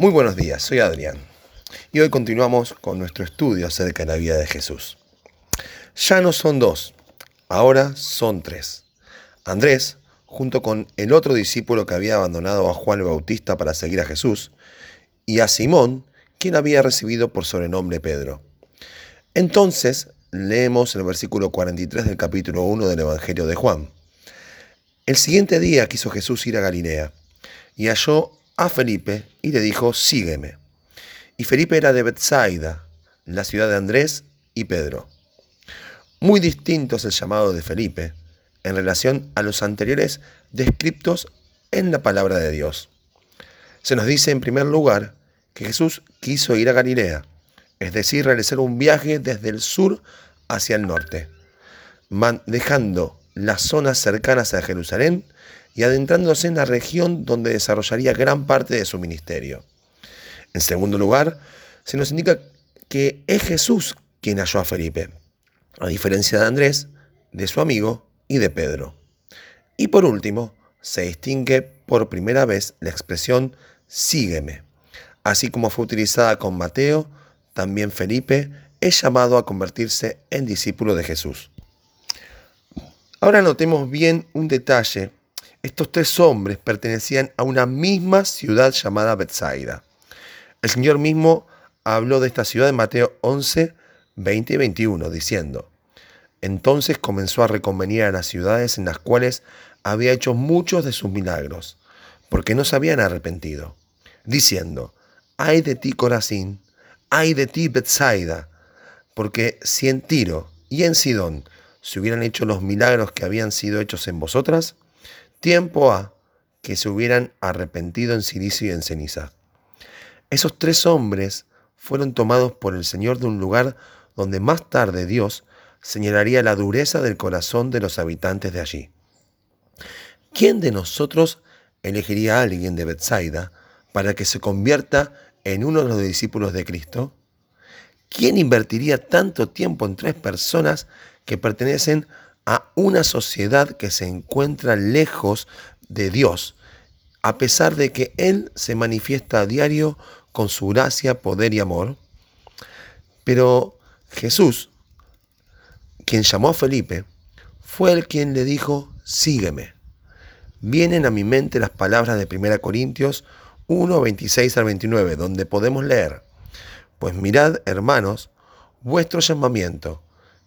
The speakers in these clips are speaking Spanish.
Muy buenos días, soy Adrián y hoy continuamos con nuestro estudio acerca de la vida de Jesús. Ya no son dos, ahora son tres. Andrés, junto con el otro discípulo que había abandonado a Juan el Bautista para seguir a Jesús, y a Simón, quien había recibido por sobrenombre Pedro. Entonces leemos el versículo 43 del capítulo 1 del Evangelio de Juan. El siguiente día quiso Jesús ir a Galilea y halló a Felipe y le dijo, sígueme. Y Felipe era de Bethsaida, la ciudad de Andrés y Pedro. Muy distinto es el llamado de Felipe en relación a los anteriores descriptos en la palabra de Dios. Se nos dice en primer lugar que Jesús quiso ir a Galilea, es decir, realizar un viaje desde el sur hacia el norte, dejando las zonas cercanas a Jerusalén y adentrándose en la región donde desarrollaría gran parte de su ministerio. En segundo lugar, se nos indica que es Jesús quien halló a Felipe, a diferencia de Andrés, de su amigo y de Pedro. Y por último, se distingue por primera vez la expresión sígueme. Así como fue utilizada con Mateo, también Felipe es llamado a convertirse en discípulo de Jesús. Ahora notemos bien un detalle. Estos tres hombres pertenecían a una misma ciudad llamada Bethsaida. El Señor mismo habló de esta ciudad en Mateo 11, 20 y 21, diciendo, Entonces comenzó a reconvenir a las ciudades en las cuales había hecho muchos de sus milagros, porque no se habían arrepentido, diciendo, ay de ti Corazín, ay de ti Bethsaida, porque si en Tiro y en Sidón se hubieran hecho los milagros que habían sido hechos en vosotras, tiempo a que se hubieran arrepentido en silicio y en ceniza. Esos tres hombres fueron tomados por el Señor de un lugar donde más tarde Dios señalaría la dureza del corazón de los habitantes de allí. ¿Quién de nosotros elegiría a alguien de Bethsaida para que se convierta en uno de los discípulos de Cristo? ¿Quién invertiría tanto tiempo en tres personas que pertenecen a una sociedad que se encuentra lejos de Dios, a pesar de que Él se manifiesta a diario con su gracia, poder y amor. Pero Jesús, quien llamó a Felipe, fue el quien le dijo, sígueme. Vienen a mi mente las palabras de 1 Corintios 1, 26 al 29, donde podemos leer, pues mirad, hermanos, vuestro llamamiento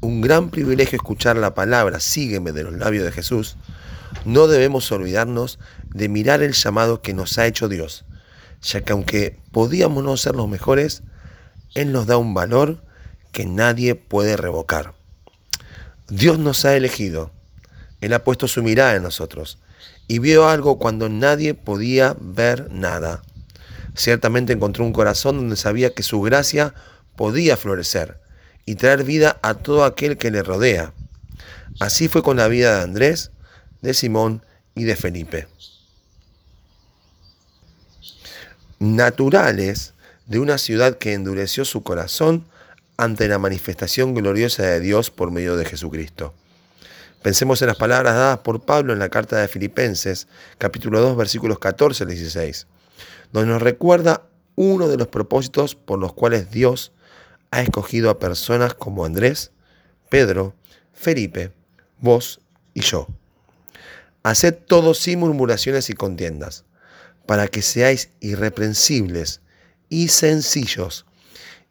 un gran privilegio escuchar la palabra sígueme de los labios de Jesús, no debemos olvidarnos de mirar el llamado que nos ha hecho Dios, ya que aunque podíamos no ser los mejores, Él nos da un valor que nadie puede revocar. Dios nos ha elegido, Él ha puesto su mirada en nosotros y vio algo cuando nadie podía ver nada. Ciertamente encontró un corazón donde sabía que su gracia podía florecer y traer vida a todo aquel que le rodea. Así fue con la vida de Andrés, de Simón y de Felipe. Naturales de una ciudad que endureció su corazón ante la manifestación gloriosa de Dios por medio de Jesucristo. Pensemos en las palabras dadas por Pablo en la carta de Filipenses, capítulo 2, versículos 14 al 16, donde nos recuerda uno de los propósitos por los cuales Dios ha escogido a personas como Andrés, Pedro, Felipe, vos y yo. Haced todo sin murmuraciones y contiendas, para que seáis irreprensibles y sencillos,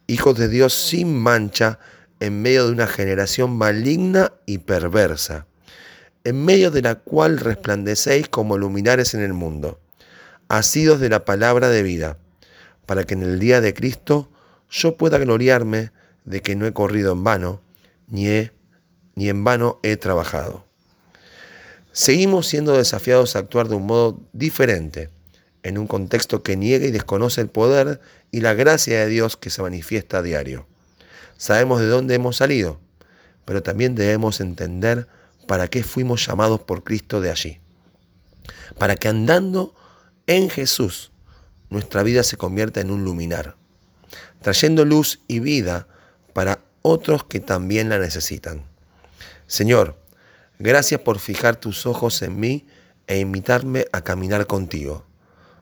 hijos de Dios sin mancha en medio de una generación maligna y perversa, en medio de la cual resplandecéis como luminares en el mundo, asidos de la palabra de vida, para que en el día de Cristo yo pueda gloriarme de que no he corrido en vano, ni, he, ni en vano he trabajado. Seguimos siendo desafiados a actuar de un modo diferente en un contexto que niega y desconoce el poder y la gracia de Dios que se manifiesta a diario. Sabemos de dónde hemos salido, pero también debemos entender para qué fuimos llamados por Cristo de allí. Para que andando en Jesús nuestra vida se convierta en un luminar, trayendo luz y vida para otros que también la necesitan. Señor, gracias por fijar tus ojos en mí e invitarme a caminar contigo.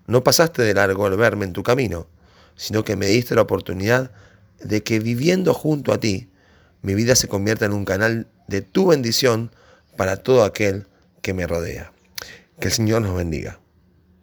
No pasaste de largo al verme en tu camino, sino que me diste la oportunidad de que viviendo junto a ti, mi vida se convierta en un canal de tu bendición para todo aquel que me rodea. Que el Señor nos bendiga.